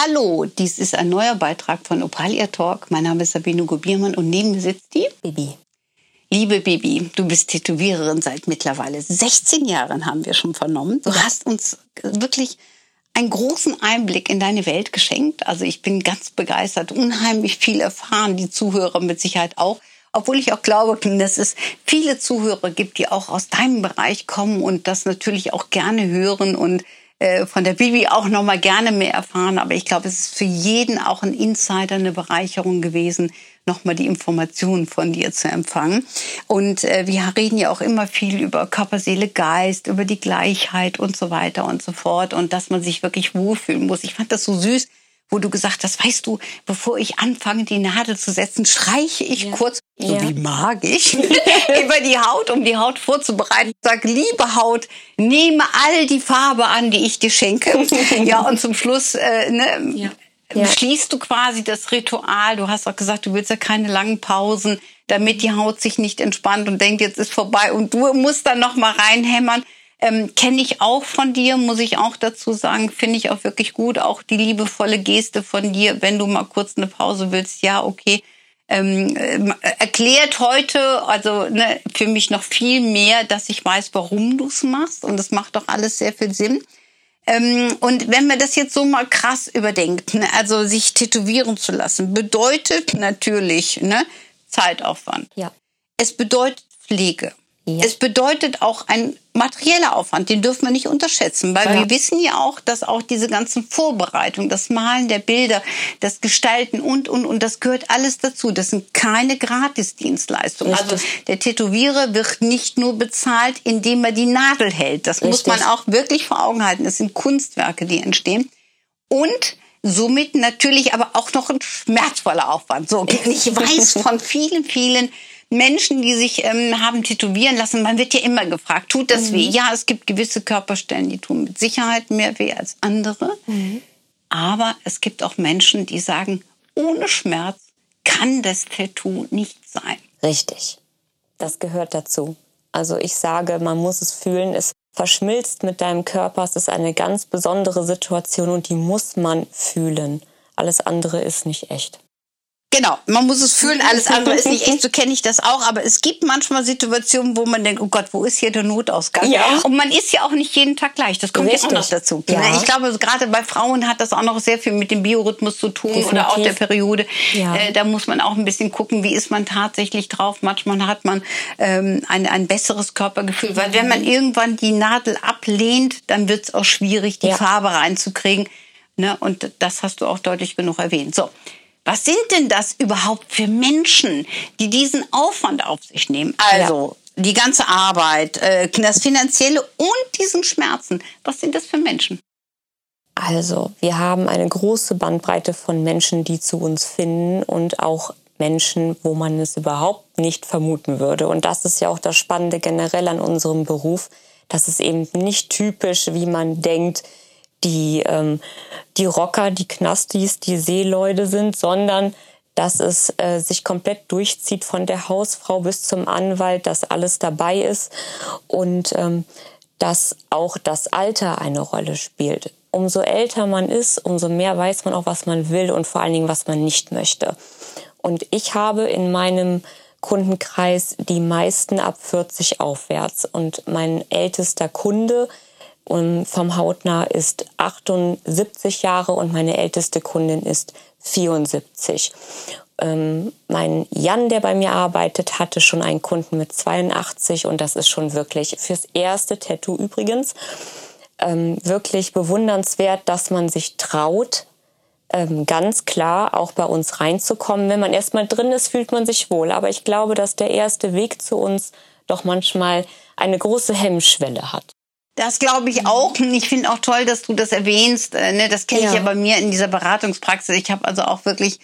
Hallo, dies ist ein neuer Beitrag von Opalia Talk. Mein Name ist Sabine Gubiermann und neben mir sitzt die Bibi. Liebe Bibi, du bist Tätowiererin seit mittlerweile 16 Jahren, haben wir schon vernommen. Du hast uns wirklich einen großen Einblick in deine Welt geschenkt. Also ich bin ganz begeistert, unheimlich viel erfahren, die Zuhörer mit Sicherheit auch. Obwohl ich auch glaube, dass es viele Zuhörer gibt, die auch aus deinem Bereich kommen und das natürlich auch gerne hören und äh, von der Bibi auch noch mal gerne mehr erfahren. Aber ich glaube, es ist für jeden auch ein Insider, eine Bereicherung gewesen, noch mal die Informationen von dir zu empfangen. Und äh, wir reden ja auch immer viel über Körper, Seele, Geist, über die Gleichheit und so weiter und so fort und dass man sich wirklich wohlfühlen muss. Ich fand das so süß, wo du gesagt hast, weißt du, bevor ich anfange, die Nadel zu setzen, streiche ich ja. kurz, so ja. wie mag ich, über die Haut, um die Haut vorzubereiten. Sage, liebe Haut, nehme all die Farbe an, die ich dir schenke. ja, und zum Schluss äh, ne, ja. Ja. schließt du quasi das Ritual. Du hast auch gesagt, du willst ja keine langen Pausen, damit die Haut sich nicht entspannt und denkt, jetzt ist vorbei. Und du musst dann noch mal reinhämmern. Ähm, Kenne ich auch von dir, muss ich auch dazu sagen, finde ich auch wirklich gut. Auch die liebevolle Geste von dir, wenn du mal kurz eine Pause willst, ja, okay. Ähm, äh, erklärt heute, also ne, für mich noch viel mehr, dass ich weiß, warum du es machst. Und das macht doch alles sehr viel Sinn. Ähm, und wenn man das jetzt so mal krass überdenkt, ne, also sich tätowieren zu lassen, bedeutet natürlich ne, Zeitaufwand. Ja. Es bedeutet Pflege. Ja. Es bedeutet auch ein materieller Aufwand, den dürfen wir nicht unterschätzen, weil ja. wir wissen ja auch, dass auch diese ganzen Vorbereitungen, das Malen der Bilder, das Gestalten und, und, und, das gehört alles dazu. Das sind keine Gratisdienstleistungen. Also der Tätowierer wird nicht nur bezahlt, indem er die Nadel hält. Das Richtig. muss man auch wirklich vor Augen halten. Das sind Kunstwerke, die entstehen. Und somit natürlich aber auch noch ein schmerzvoller Aufwand. So, ich weiß von vielen, vielen Menschen, die sich ähm, haben tätowieren lassen, man wird ja immer gefragt, tut das mhm. weh? Ja, es gibt gewisse Körperstellen, die tun mit Sicherheit mehr weh als andere. Mhm. Aber es gibt auch Menschen, die sagen, ohne Schmerz kann das Tattoo nicht sein. Richtig. Das gehört dazu. Also ich sage, man muss es fühlen. Es verschmilzt mit deinem Körper. Es ist eine ganz besondere Situation und die muss man fühlen. Alles andere ist nicht echt. Genau, man muss es fühlen, alles andere ist nicht echt, so kenne ich das auch, aber es gibt manchmal Situationen, wo man denkt, oh Gott, wo ist hier der Notausgang? Ja. Und man ist ja auch nicht jeden Tag gleich, das kommt ja auch noch dazu. Ja. Ich glaube, gerade bei Frauen hat das auch noch sehr viel mit dem Biorhythmus zu tun Definitiv. oder auch der Periode. Ja. Äh, da muss man auch ein bisschen gucken, wie ist man tatsächlich drauf. Manchmal hat man ähm, ein, ein besseres Körpergefühl, weil wenn man irgendwann die Nadel ablehnt, dann wird es auch schwierig, die ja. Farbe reinzukriegen. Ne? Und das hast du auch deutlich genug erwähnt. So, was sind denn das überhaupt für Menschen, die diesen Aufwand auf sich nehmen? Also ja. die ganze Arbeit, äh, das Finanzielle und diesen Schmerzen. Was sind das für Menschen? Also, wir haben eine große Bandbreite von Menschen, die zu uns finden und auch Menschen, wo man es überhaupt nicht vermuten würde. Und das ist ja auch das Spannende generell an unserem Beruf, dass es eben nicht typisch, wie man denkt, die, ähm, die Rocker, die Knastis, die Seeleute sind, sondern dass es äh, sich komplett durchzieht von der Hausfrau bis zum Anwalt, dass alles dabei ist und ähm, dass auch das Alter eine Rolle spielt. Umso älter man ist, umso mehr weiß man auch, was man will und vor allen Dingen, was man nicht möchte. Und ich habe in meinem Kundenkreis die meisten ab 40 aufwärts. Und mein ältester Kunde und vom Hautnah ist 78 Jahre und meine älteste Kundin ist 74. Ähm, mein Jan, der bei mir arbeitet, hatte schon einen Kunden mit 82 und das ist schon wirklich fürs erste Tattoo übrigens ähm, wirklich bewundernswert, dass man sich traut, ähm, ganz klar auch bei uns reinzukommen. Wenn man erstmal drin ist, fühlt man sich wohl. Aber ich glaube, dass der erste Weg zu uns doch manchmal eine große Hemmschwelle hat. Das glaube ich auch. Ich finde auch toll, dass du das erwähnst. Äh, ne? Das kenne ja. ich ja bei mir in dieser Beratungspraxis. Ich habe also auch wirklich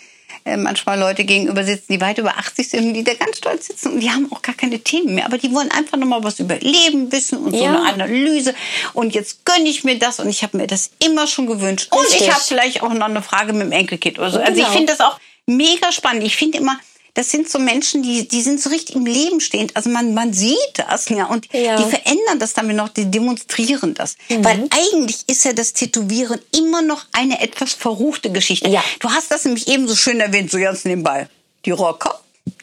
äh, manchmal Leute gegenüber sitzen, die weit über 80 sind die da ganz stolz sitzen und die haben auch gar keine Themen mehr. Aber die wollen einfach nochmal was über Leben wissen und ja. so eine Analyse. Und jetzt gönne ich mir das und ich habe mir das immer schon gewünscht. Und Richtig. ich habe vielleicht auch noch eine Frage mit dem Enkelkind oder so. Also genau. ich finde das auch mega spannend. Ich finde immer, das sind so Menschen, die, die sind so richtig im Leben stehend. Also man, man sieht das, ja, und ja. die verändern das damit noch, die demonstrieren das. Mhm. Weil eigentlich ist ja das Tätowieren immer noch eine etwas verruchte Geschichte. Ja. Du hast das nämlich eben so schön erwähnt, so ganz nebenbei. Die Rocker,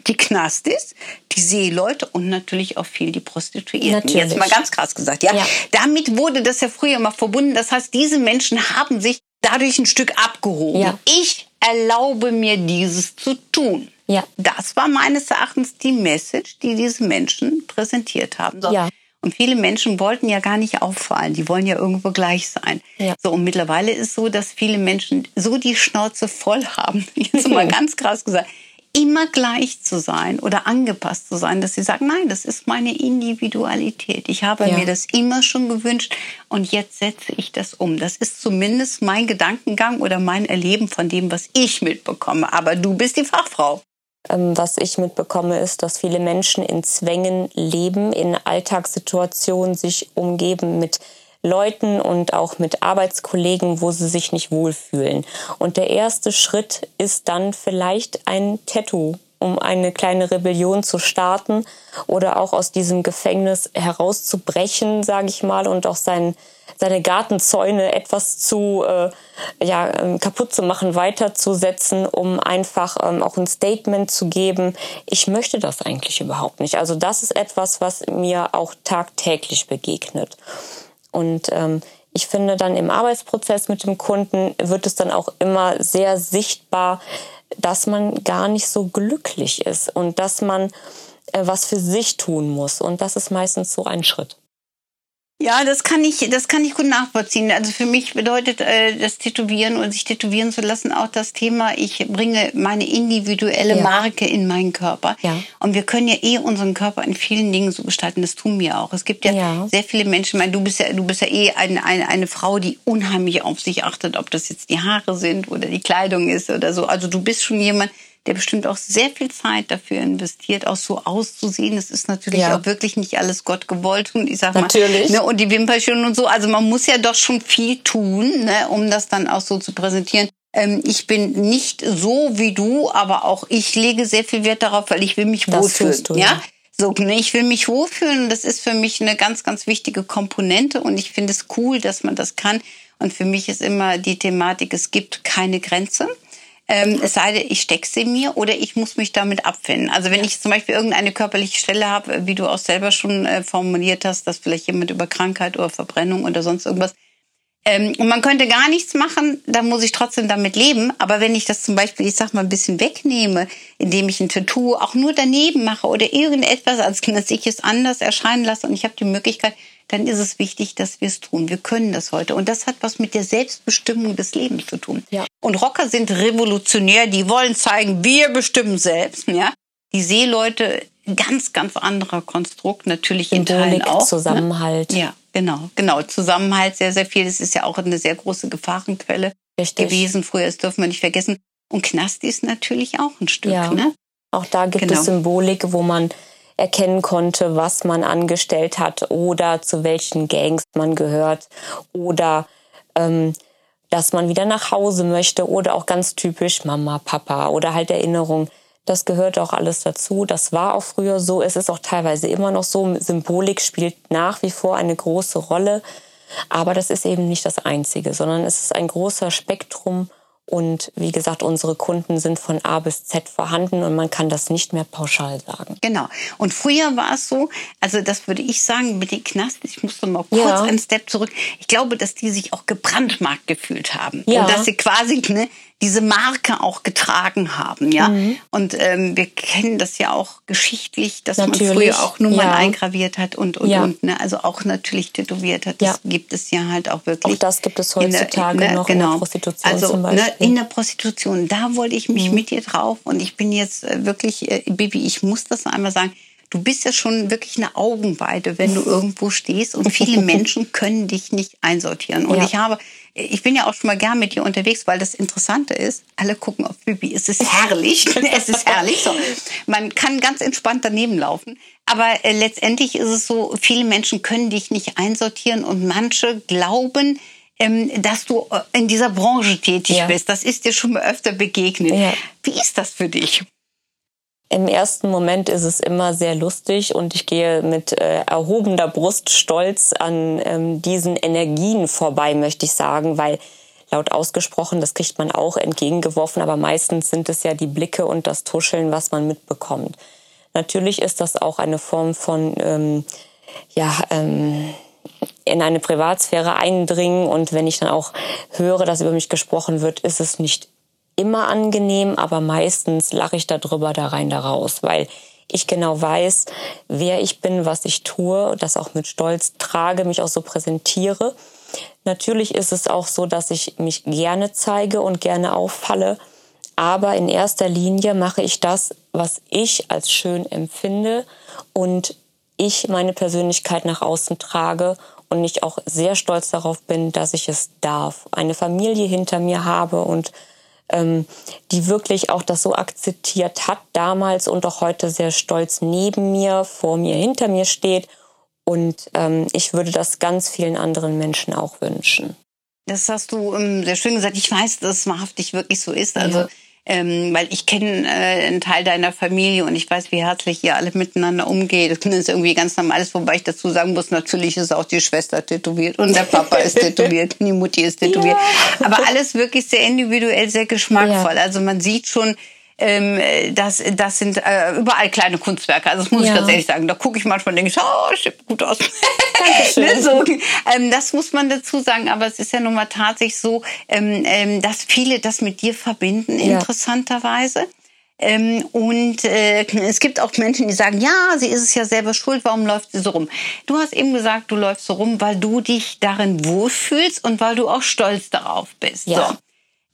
die Knastis, die Seeleute und natürlich auch viel die Prostituierten. Natürlich. Jetzt mal ganz krass gesagt. Ja? ja? Damit wurde das ja früher mal verbunden. Das heißt, diese Menschen haben sich dadurch ein Stück abgehoben. Ja. Ich erlaube mir dieses zu tun. Ja. Das war meines Erachtens die Message, die diese Menschen präsentiert haben. So. Ja. Und viele Menschen wollten ja gar nicht auffallen. Die wollen ja irgendwo gleich sein. Ja. So, und mittlerweile ist so, dass viele Menschen so die Schnauze voll haben, jetzt mal ganz krass gesagt, immer gleich zu sein oder angepasst zu sein, dass sie sagen, nein, das ist meine Individualität. Ich habe ja. mir das immer schon gewünscht und jetzt setze ich das um. Das ist zumindest mein Gedankengang oder mein Erleben von dem, was ich mitbekomme. Aber du bist die Fachfrau. Ähm, was ich mitbekomme, ist, dass viele Menschen in Zwängen leben, in Alltagssituationen sich umgeben mit Leuten und auch mit Arbeitskollegen, wo sie sich nicht wohlfühlen. Und der erste Schritt ist dann vielleicht ein Tattoo, um eine kleine Rebellion zu starten oder auch aus diesem Gefängnis herauszubrechen, sage ich mal, und auch sein, seine Gartenzäune etwas zu äh, ja, ähm, kaputt zu machen, weiterzusetzen, um einfach ähm, auch ein Statement zu geben. Ich möchte das eigentlich überhaupt nicht. Also das ist etwas, was mir auch tagtäglich begegnet. Und ähm, ich finde dann im Arbeitsprozess mit dem Kunden wird es dann auch immer sehr sichtbar, dass man gar nicht so glücklich ist und dass man äh, was für sich tun muss. Und das ist meistens so ein Schritt. Ja, das kann ich, das kann ich gut nachvollziehen. Also für mich bedeutet äh, das Tätowieren und sich tätowieren zu lassen auch das Thema, ich bringe meine individuelle ja. Marke in meinen Körper. Ja. Und wir können ja eh unseren Körper in vielen Dingen so gestalten. Das tun wir auch. Es gibt ja, ja. sehr viele Menschen, ich meine, du bist ja, du bist ja eh eine, eine, eine Frau, die unheimlich auf sich achtet, ob das jetzt die Haare sind oder die Kleidung ist oder so. Also du bist schon jemand, der bestimmt auch sehr viel Zeit dafür investiert, auch so auszusehen. Das ist natürlich ja. auch wirklich nicht alles Gott gewollt. Und ich sag natürlich. mal, ne, und die Wimperchen und so. Also man muss ja doch schon viel tun, ne, um das dann auch so zu präsentieren. Ähm, ich bin nicht so wie du, aber auch ich lege sehr viel Wert darauf, weil ich will mich das wohlfühlen. Du, ja? ja? So, ne, ich will mich wohlfühlen. Das ist für mich eine ganz, ganz wichtige Komponente. Und ich finde es cool, dass man das kann. Und für mich ist immer die Thematik, es gibt keine Grenze. Ähm, es sei denn, ich stecke sie mir oder ich muss mich damit abfinden. Also wenn ich zum Beispiel irgendeine körperliche Stelle habe, wie du auch selber schon äh, formuliert hast, dass vielleicht jemand über Krankheit oder Verbrennung oder sonst irgendwas ähm, und man könnte gar nichts machen, dann muss ich trotzdem damit leben. Aber wenn ich das zum Beispiel, ich sag mal, ein bisschen wegnehme, indem ich ein Tattoo auch nur daneben mache oder irgendetwas, als dass ich es anders erscheinen lasse und ich habe die Möglichkeit, dann ist es wichtig, dass wir es tun. Wir können das heute. Und das hat was mit der Selbstbestimmung des Lebens zu tun. Ja. Und Rocker sind revolutionär, die wollen zeigen, wir bestimmen selbst. Ja? Die Seeleute, ganz, ganz anderer Konstrukt, natürlich in Teilen auch. Ne? Zusammenhalt. Ne? Ja, genau, genau. Zusammenhalt sehr, sehr viel. Das ist ja auch eine sehr große Gefahrenquelle Richtig. gewesen früher. Das dürfen wir nicht vergessen. Und Knast ist natürlich auch ein Stück. Ja. Ne? Auch da gibt genau. es Symbolik, wo man erkennen konnte, was man angestellt hat oder zu welchen Gangs man gehört oder ähm, dass man wieder nach Hause möchte oder auch ganz typisch Mama, Papa oder halt Erinnerung. Das gehört auch alles dazu. Das war auch früher so. Es ist auch teilweise immer noch so. Symbolik spielt nach wie vor eine große Rolle. Aber das ist eben nicht das Einzige, sondern es ist ein großer Spektrum und wie gesagt, unsere Kunden sind von A bis Z vorhanden und man kann das nicht mehr pauschal sagen. Genau. Und früher war es so, also das würde ich sagen, mit den Knast, ich muss noch mal kurz ja. einen Step zurück. Ich glaube, dass die sich auch gebrandmarkt gefühlt haben. Ja. Und dass sie quasi ne, diese Marke auch getragen haben, ja. Mhm. Und ähm, wir kennen das ja auch geschichtlich, dass natürlich. man früher auch Nummern ja. eingraviert hat und und ja. und, ne? also auch natürlich tätowiert hat. Das ja. gibt es ja halt auch wirklich. Auch das gibt es heutzutage der, ne, noch genau. in der. Prostitution also, zum Beispiel. Ne, in der Prostitution, da wollte ich mich mhm. mit dir drauf und ich bin jetzt äh, wirklich, äh, Bibi, ich muss das einmal sagen, du bist ja schon wirklich eine Augenweide, wenn du irgendwo stehst und viele Menschen können dich nicht einsortieren. Und ja. ich habe, ich bin ja auch schon mal gern mit dir unterwegs, weil das Interessante ist, alle gucken auf Bibi. Es ist herrlich. es ist herrlich. So. Man kann ganz entspannt daneben laufen. Aber äh, letztendlich ist es so, viele Menschen können dich nicht einsortieren und manche glauben, dass du äh, in dieser Branche tätig ja. bist. Das ist dir schon mal öfter begegnet. Ja. Wie ist das für dich? Im ersten Moment ist es immer sehr lustig und ich gehe mit äh, erhobener Brust stolz an ähm, diesen Energien vorbei, möchte ich sagen, weil laut ausgesprochen, das kriegt man auch entgegengeworfen, aber meistens sind es ja die Blicke und das Tuscheln, was man mitbekommt. Natürlich ist das auch eine Form von, ähm, ja, ähm, in eine Privatsphäre eindringen. Und wenn ich dann auch höre, dass über mich gesprochen wird, ist es nicht immer angenehm, aber meistens lache ich darüber da rein, da raus, weil ich genau weiß, wer ich bin, was ich tue, das auch mit Stolz trage, mich auch so präsentiere. Natürlich ist es auch so, dass ich mich gerne zeige und gerne auffalle, aber in erster Linie mache ich das, was ich als schön empfinde und ich meine Persönlichkeit nach außen trage und ich auch sehr stolz darauf bin, dass ich es darf. Eine Familie hinter mir habe und ähm, die wirklich auch das so akzeptiert hat damals und auch heute sehr stolz neben mir, vor mir, hinter mir steht. Und ähm, ich würde das ganz vielen anderen Menschen auch wünschen. Das hast du ähm, sehr schön gesagt. Ich weiß, dass es wahrhaftig wirklich so ist. Also ja ähm, weil ich kenne äh, einen Teil deiner Familie und ich weiß, wie herzlich ihr alle miteinander umgeht. Das ist irgendwie ganz normal, wobei ich dazu sagen muss, natürlich ist auch die Schwester tätowiert und der Papa ist tätowiert, die Mutti ist tätowiert. Ja. Aber alles wirklich sehr individuell, sehr geschmackvoll. Ja. Also man sieht schon, ähm, das, das sind äh, überall kleine Kunstwerke. Also das muss ja. ich tatsächlich sagen. Da gucke ich manchmal und denke, oh, sieht gut aus. ne, so, ähm, das muss man dazu sagen. Aber es ist ja nun mal tatsächlich so, ähm, ähm, dass viele das mit dir verbinden, ja. interessanterweise. Ähm, und äh, es gibt auch Menschen, die sagen, ja, sie ist es ja selber schuld, warum läuft sie so rum? Du hast eben gesagt, du läufst so rum, weil du dich darin wohlfühlst und weil du auch stolz darauf bist. Ja. So.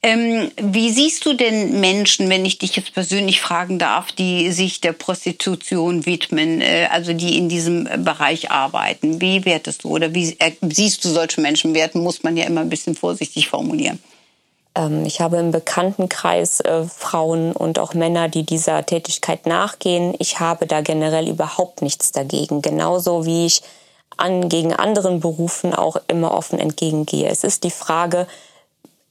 Ähm, wie siehst du denn Menschen, wenn ich dich jetzt persönlich fragen darf, die sich der Prostitution widmen, äh, also die in diesem Bereich arbeiten? Wie wertest du oder wie äh, siehst du solche Menschen werten? Muss man ja immer ein bisschen vorsichtig formulieren. Ähm, ich habe im Bekanntenkreis äh, Frauen und auch Männer, die dieser Tätigkeit nachgehen. Ich habe da generell überhaupt nichts dagegen. Genauso wie ich an, gegen anderen Berufen auch immer offen entgegengehe. Es ist die Frage,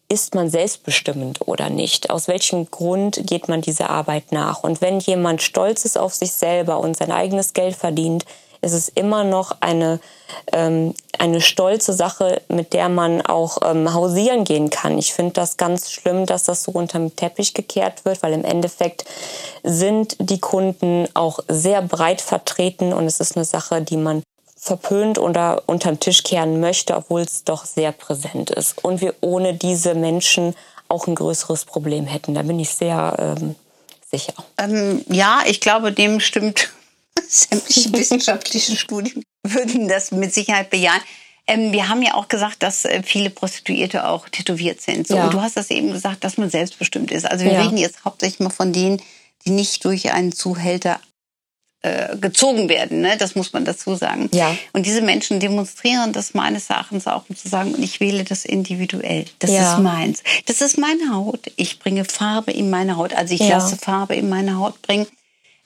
ist man selbstbestimmend oder nicht? Aus welchem Grund geht man dieser Arbeit nach? Und wenn jemand stolz ist auf sich selber und sein eigenes Geld verdient, ist es immer noch eine, ähm, eine stolze Sache, mit der man auch ähm, hausieren gehen kann. Ich finde das ganz schlimm, dass das so unter den Teppich gekehrt wird, weil im Endeffekt sind die Kunden auch sehr breit vertreten und es ist eine Sache, die man verpönt oder unterm Tisch kehren möchte, obwohl es doch sehr präsent ist. Und wir ohne diese Menschen auch ein größeres Problem hätten. Da bin ich sehr ähm, sicher. Ähm, ja, ich glaube, dem stimmt sämtliche wissenschaftliche Studien würden das mit Sicherheit bejahen. Ähm, wir haben ja auch gesagt, dass äh, viele Prostituierte auch tätowiert sind. So, ja. Und du hast das eben gesagt, dass man selbstbestimmt ist. Also wir ja. reden jetzt hauptsächlich mal von denen, die nicht durch einen Zuhälter äh, gezogen werden. Ne? Das muss man dazu sagen. Ja. Und diese Menschen demonstrieren das meines Erachtens auch, um zu sagen, ich wähle das individuell. Das ja. ist meins. Das ist meine Haut. Ich bringe Farbe in meine Haut. Also ich ja. lasse Farbe in meine Haut bringen.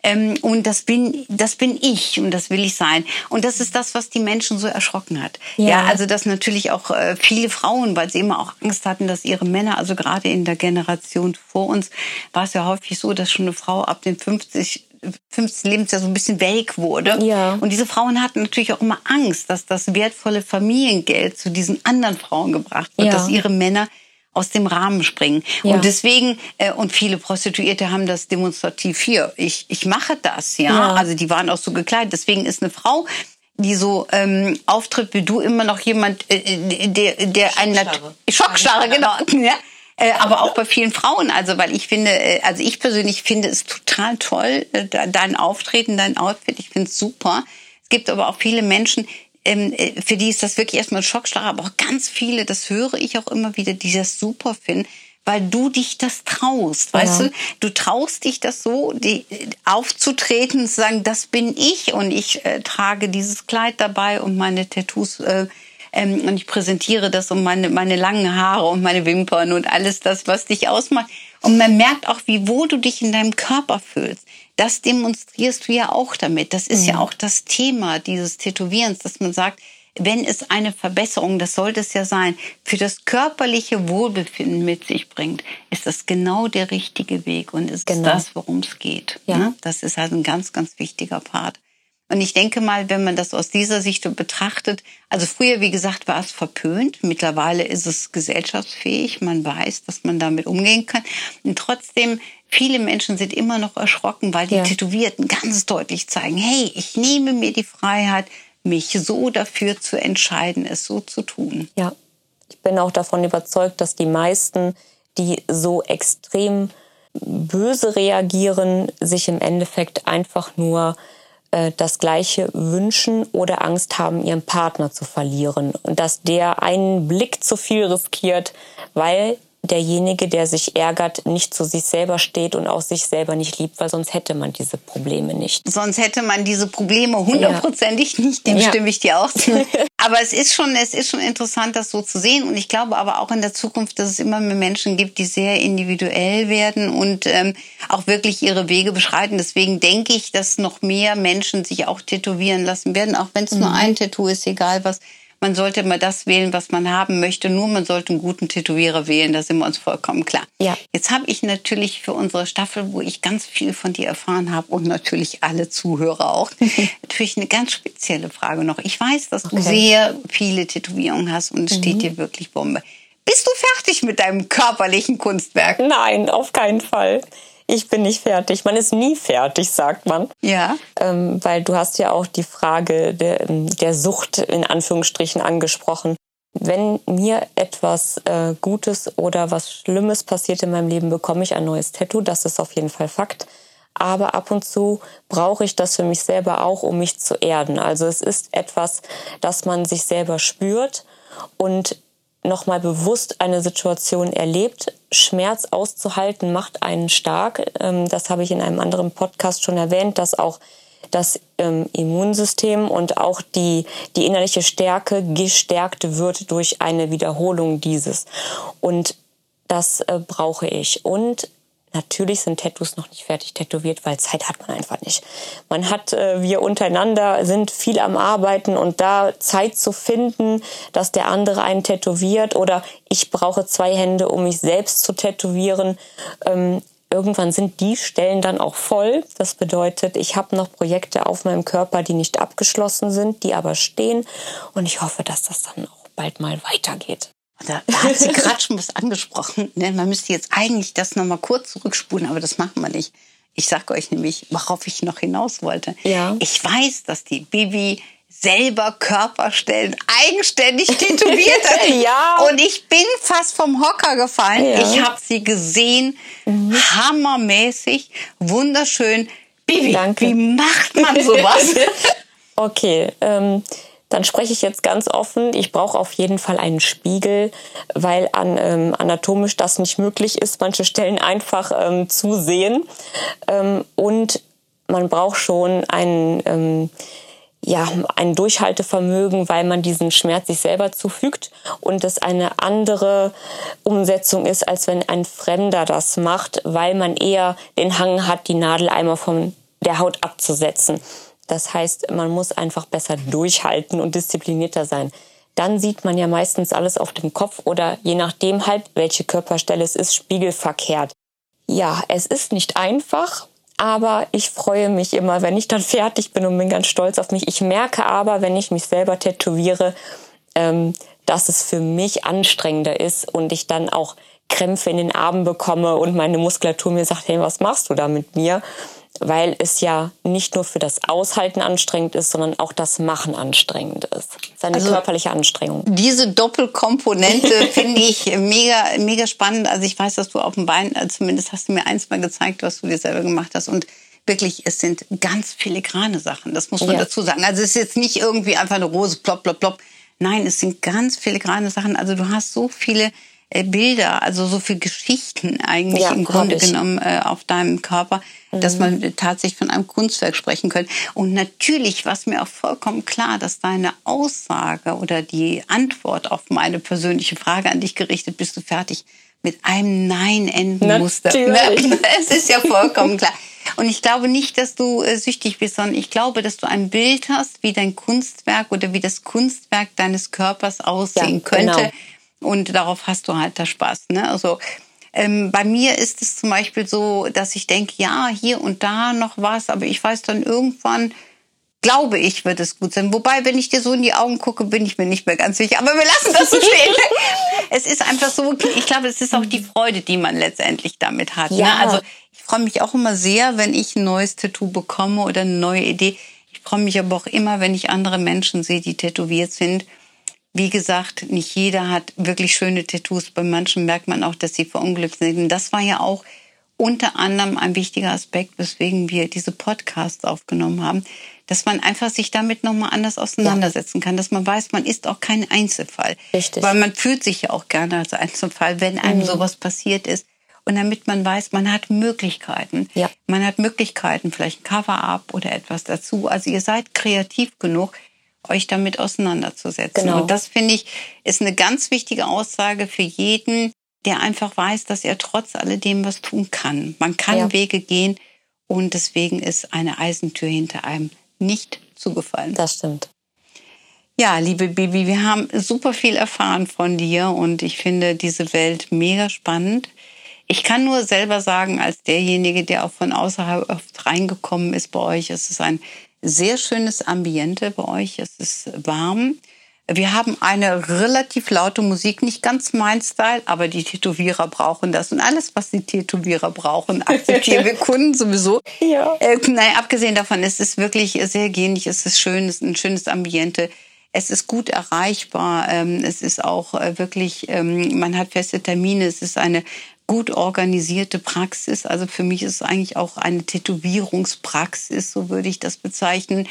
Ähm, und das bin, das bin ich und das will ich sein. Und das ist das, was die Menschen so erschrocken hat. Ja, ja also dass natürlich auch äh, viele Frauen, weil sie immer auch Angst hatten, dass ihre Männer, also gerade in der Generation vor uns, war es ja häufig so, dass schon eine Frau ab den 50 15. Lebensjahr so ein bisschen welk wurde. Ja. Und diese Frauen hatten natürlich auch immer Angst, dass das wertvolle Familiengeld zu diesen anderen Frauen gebracht wird, ja. dass ihre Männer aus dem Rahmen springen. Ja. Und deswegen, äh, und viele Prostituierte haben das demonstrativ hier. Ich, ich mache das, ja? ja. Also die waren auch so gekleidet. Deswegen ist eine Frau, die so ähm, auftritt wie du, immer noch jemand, äh, äh der, der einen Schockstarre, Schockstarre genau. Ja? Äh, aber auch bei vielen Frauen. Also, weil ich finde, äh, also ich persönlich finde es total toll, äh, dein Auftreten, dein Outfit. Ich finde es super. Es gibt aber auch viele Menschen, ähm, äh, für die ist das wirklich erstmal ein Schockschlag, aber auch ganz viele, das höre ich auch immer wieder, die das super finden, weil du dich das traust, weißt ja. du? Du traust dich das so, die, aufzutreten, zu sagen, das bin ich und ich äh, trage dieses Kleid dabei und meine Tattoos äh, ähm, und ich präsentiere das und meine, meine langen Haare und meine Wimpern und alles das, was dich ausmacht. Und man merkt auch, wie wohl du dich in deinem Körper fühlst. Das demonstrierst du ja auch damit. Das ist mhm. ja auch das Thema dieses Tätowierens, dass man sagt, wenn es eine Verbesserung, das sollte es ja sein, für das körperliche Wohlbefinden mit sich bringt, ist das genau der richtige Weg und ist genau. das, worum es geht. Ja. Ne? Das ist halt ein ganz, ganz wichtiger Part. Und ich denke mal, wenn man das aus dieser Sicht betrachtet, also früher, wie gesagt, war es verpönt. Mittlerweile ist es gesellschaftsfähig. Man weiß, dass man damit umgehen kann. Und trotzdem, viele Menschen sind immer noch erschrocken, weil die ja. Tätowierten ganz deutlich zeigen, hey, ich nehme mir die Freiheit, mich so dafür zu entscheiden, es so zu tun. Ja, ich bin auch davon überzeugt, dass die meisten, die so extrem böse reagieren, sich im Endeffekt einfach nur äh, das Gleiche wünschen oder Angst haben, ihren Partner zu verlieren. Und dass der einen Blick zu viel riskiert, weil derjenige, der sich ärgert, nicht zu sich selber steht und auch sich selber nicht liebt, weil sonst hätte man diese Probleme nicht. Sonst hätte man diese Probleme hundertprozentig ja. nicht, dem ja. stimme ich dir auch zu. aber es ist schon, es ist schon interessant, das so zu sehen. Und ich glaube aber auch in der Zukunft, dass es immer mehr Menschen gibt, die sehr individuell werden und ähm, auch wirklich ihre Wege beschreiten. Deswegen denke ich, dass noch mehr Menschen sich auch tätowieren lassen werden, auch wenn es mhm. nur ein Tattoo ist, egal was man sollte mal das wählen, was man haben möchte. Nur man sollte einen guten Tätowierer wählen, da sind wir uns vollkommen klar. Ja. Jetzt habe ich natürlich für unsere Staffel, wo ich ganz viel von dir erfahren habe und natürlich alle Zuhörer auch, natürlich eine ganz spezielle Frage noch. Ich weiß, dass okay. du sehr viele Tätowierungen hast und es mhm. steht dir wirklich Bombe. Bist du fertig mit deinem körperlichen Kunstwerk? Nein, auf keinen Fall ich bin nicht fertig. Man ist nie fertig, sagt man. Ja. Ähm, weil du hast ja auch die Frage der, ähm, der Sucht in Anführungsstrichen angesprochen. Wenn mir etwas äh, Gutes oder was Schlimmes passiert in meinem Leben, bekomme ich ein neues Tattoo. Das ist auf jeden Fall Fakt. Aber ab und zu brauche ich das für mich selber auch, um mich zu erden. Also es ist etwas, das man sich selber spürt und nochmal bewusst eine Situation erlebt. Schmerz auszuhalten macht einen stark. Ähm, das habe ich in einem anderen Podcast schon erwähnt, dass auch das ähm, Immunsystem und auch die, die innerliche Stärke gestärkt wird durch eine Wiederholung dieses. Und das äh, brauche ich. Und Natürlich sind Tattoos noch nicht fertig tätowiert, weil Zeit hat man einfach nicht. Man hat, äh, wir untereinander sind viel am Arbeiten und da Zeit zu finden, dass der andere einen tätowiert oder ich brauche zwei Hände, um mich selbst zu tätowieren. Ähm, irgendwann sind die Stellen dann auch voll. Das bedeutet, ich habe noch Projekte auf meinem Körper, die nicht abgeschlossen sind, die aber stehen und ich hoffe, dass das dann auch bald mal weitergeht. Da, hat sie gerade schon was angesprochen. Ne? Man müsste jetzt eigentlich das nochmal kurz zurückspulen, aber das machen wir nicht. Ich sage euch nämlich, worauf ich noch hinaus wollte. Ja. Ich weiß, dass die Bibi selber Körperstellen eigenständig tätowiert hat. ja. Und ich bin fast vom Hocker gefallen. Ja. Ich habe sie gesehen, mhm. hammermäßig, wunderschön. Bibi, Danke. wie macht man sowas? okay, ähm, dann spreche ich jetzt ganz offen, ich brauche auf jeden Fall einen Spiegel, weil an, ähm, anatomisch das nicht möglich ist, manche Stellen einfach ähm, zu sehen. Ähm, und man braucht schon ein, ähm, ja, ein Durchhaltevermögen, weil man diesen Schmerz sich selber zufügt und es eine andere Umsetzung ist, als wenn ein Fremder das macht, weil man eher den Hang hat, die Nadel einmal von der Haut abzusetzen. Das heißt, man muss einfach besser durchhalten und disziplinierter sein. Dann sieht man ja meistens alles auf dem Kopf oder je nachdem halt, welche Körperstelle es ist, spiegelverkehrt. Ja, es ist nicht einfach, aber ich freue mich immer, wenn ich dann fertig bin und bin ganz stolz auf mich. Ich merke aber, wenn ich mich selber tätowiere, ähm, dass es für mich anstrengender ist und ich dann auch Krämpfe in den Armen bekomme und meine Muskulatur mir sagt, hey, was machst du da mit mir? Weil es ja nicht nur für das Aushalten anstrengend ist, sondern auch das Machen anstrengend ist. Es ist eine also körperliche Anstrengung. Diese Doppelkomponente finde ich mega, mega spannend. Also ich weiß, dass du auf dem Bein, also zumindest hast du mir eins mal gezeigt, was du dir selber gemacht hast. Und wirklich, es sind ganz filigrane Sachen. Das muss man Ja. dazu sagen. Also es ist jetzt nicht irgendwie einfach eine Rose, plopp, plopp, plopp. Nein, es sind ganz filigrane Sachen. Also du hast so viele äh, Bilder, also so viele Geschichten eigentlich Ja, im Grunde. Mhm. genommen äh, auf deinem Körper, dass man äh, tatsächlich von einem Kunstwerk sprechen könnte. Und natürlich war es mir auch vollkommen klar, dass deine Aussage oder die Antwort auf meine persönliche Frage an dich gerichtet, bist du fertig, mit einem Nein enden musste. Natürlich. Es ist ja vollkommen klar. Und ich glaube nicht, dass du äh, süchtig bist, sondern ich glaube, dass du ein Bild hast, wie dein Kunstwerk oder wie das Kunstwerk deines Körpers aussehen Ja, könnte. genau. Und darauf hast du halt da Spaß. Ne? Also ähm, bei mir ist es zum Beispiel so, dass ich denke, ja, hier und da noch was, aber ich weiß dann irgendwann, glaube ich, wird es gut sein. Wobei, wenn ich dir so in die Augen gucke, bin ich mir nicht mehr ganz sicher. Aber wir lassen das so stehen. es ist einfach so, ich glaube, es ist auch die Freude, die man letztendlich damit hat. Ne? Ja. Also ich freue mich auch immer sehr, wenn ich ein neues Tattoo bekomme oder eine neue Idee. Ich freue mich aber auch immer, wenn ich andere Menschen sehe, die tätowiert sind. Wie gesagt, nicht jeder hat wirklich schöne Tattoos. Bei manchen merkt man auch, dass sie verunglückt sind. Und das war ja auch unter anderem ein wichtiger Aspekt, weswegen wir diese Podcasts aufgenommen haben, dass man einfach sich damit nochmal anders auseinandersetzen kann, dass man weiß, man ist auch kein Einzelfall. Richtig. Weil man fühlt sich ja auch gerne als Einzelfall, wenn einem sowas passiert ist. Und damit man weiß, man hat Möglichkeiten. Ja. Man hat Möglichkeiten, vielleicht ein Cover-up oder etwas dazu. Also ihr seid kreativ genug, euch damit auseinanderzusetzen. Genau. Und das finde ich ist eine ganz wichtige Aussage für jeden, der einfach weiß, dass er trotz alledem was tun kann. Man kann Ja. Wege gehen und deswegen ist eine Eisentür hinter einem nicht zugefallen. Das stimmt. Ja, liebe Bibi, wir haben super viel erfahren von dir und ich finde diese Welt mega spannend. Ich kann nur selber sagen, als derjenige, der auch von außerhalb oft reingekommen ist bei euch, es ist ein sehr schönes Ambiente bei euch. Es ist warm. Wir haben eine relativ laute Musik, nicht ganz mein Style, aber die Tätowierer brauchen das. Und alles, was die Tätowierer brauchen, akzeptieren wir Kunden sowieso. Ja. Äh, nein, abgesehen davon, es ist wirklich sehr gähnlich, es ist schön, es ist ein schönes Ambiente. Es ist gut erreichbar. Ähm, es ist auch äh, wirklich, ähm, man hat feste Termine. Es ist eine gut organisierte Praxis. Also für mich ist es eigentlich auch eine Tätowierungspraxis, so würde ich das bezeichnen,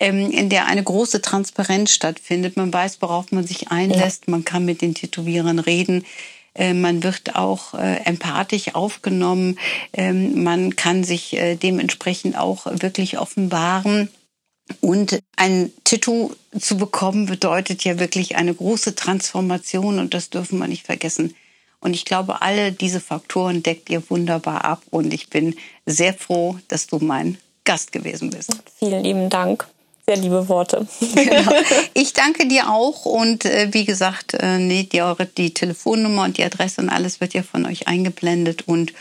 ähm, in der eine große Transparenz stattfindet. Man weiß, worauf man sich einlässt. Man kann mit den Tätowierern reden. Äh, Man wird auch äh, empathisch aufgenommen. Ähm, Man kann sich äh, dementsprechend auch wirklich offenbaren. Und ein Tattoo zu bekommen bedeutet ja wirklich eine große Transformation und das dürfen wir nicht vergessen. Und ich glaube, alle diese Faktoren deckt ihr wunderbar ab und ich bin sehr froh, dass du mein Gast gewesen bist. Vielen lieben Dank. Sehr liebe Worte. Genau. Ich danke dir auch und äh, wie gesagt, äh, nee, die, eure, die Telefonnummer und die Adresse und alles wird ja von euch eingeblendet und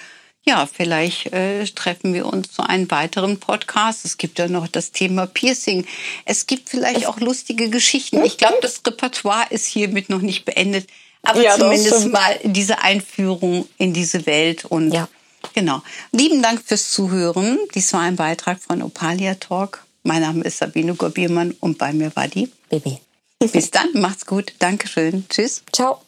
ja, vielleicht äh, treffen wir uns zu einem weiteren Podcast. Es gibt ja noch das Thema Piercing. Es gibt vielleicht auch lustige Geschichten. Ich glaube, das Repertoire ist hiermit noch nicht beendet. Aber Ja, zumindest mal diese Einführung in diese Welt. Und Ja. genau. Lieben Dank fürs Zuhören. Dies war ein Beitrag von Opalia Talk. Mein Name ist Sabine Gorbiermann und bei mir war die. Baby. Bis dann, macht's gut. Dankeschön. Tschüss. Ciao.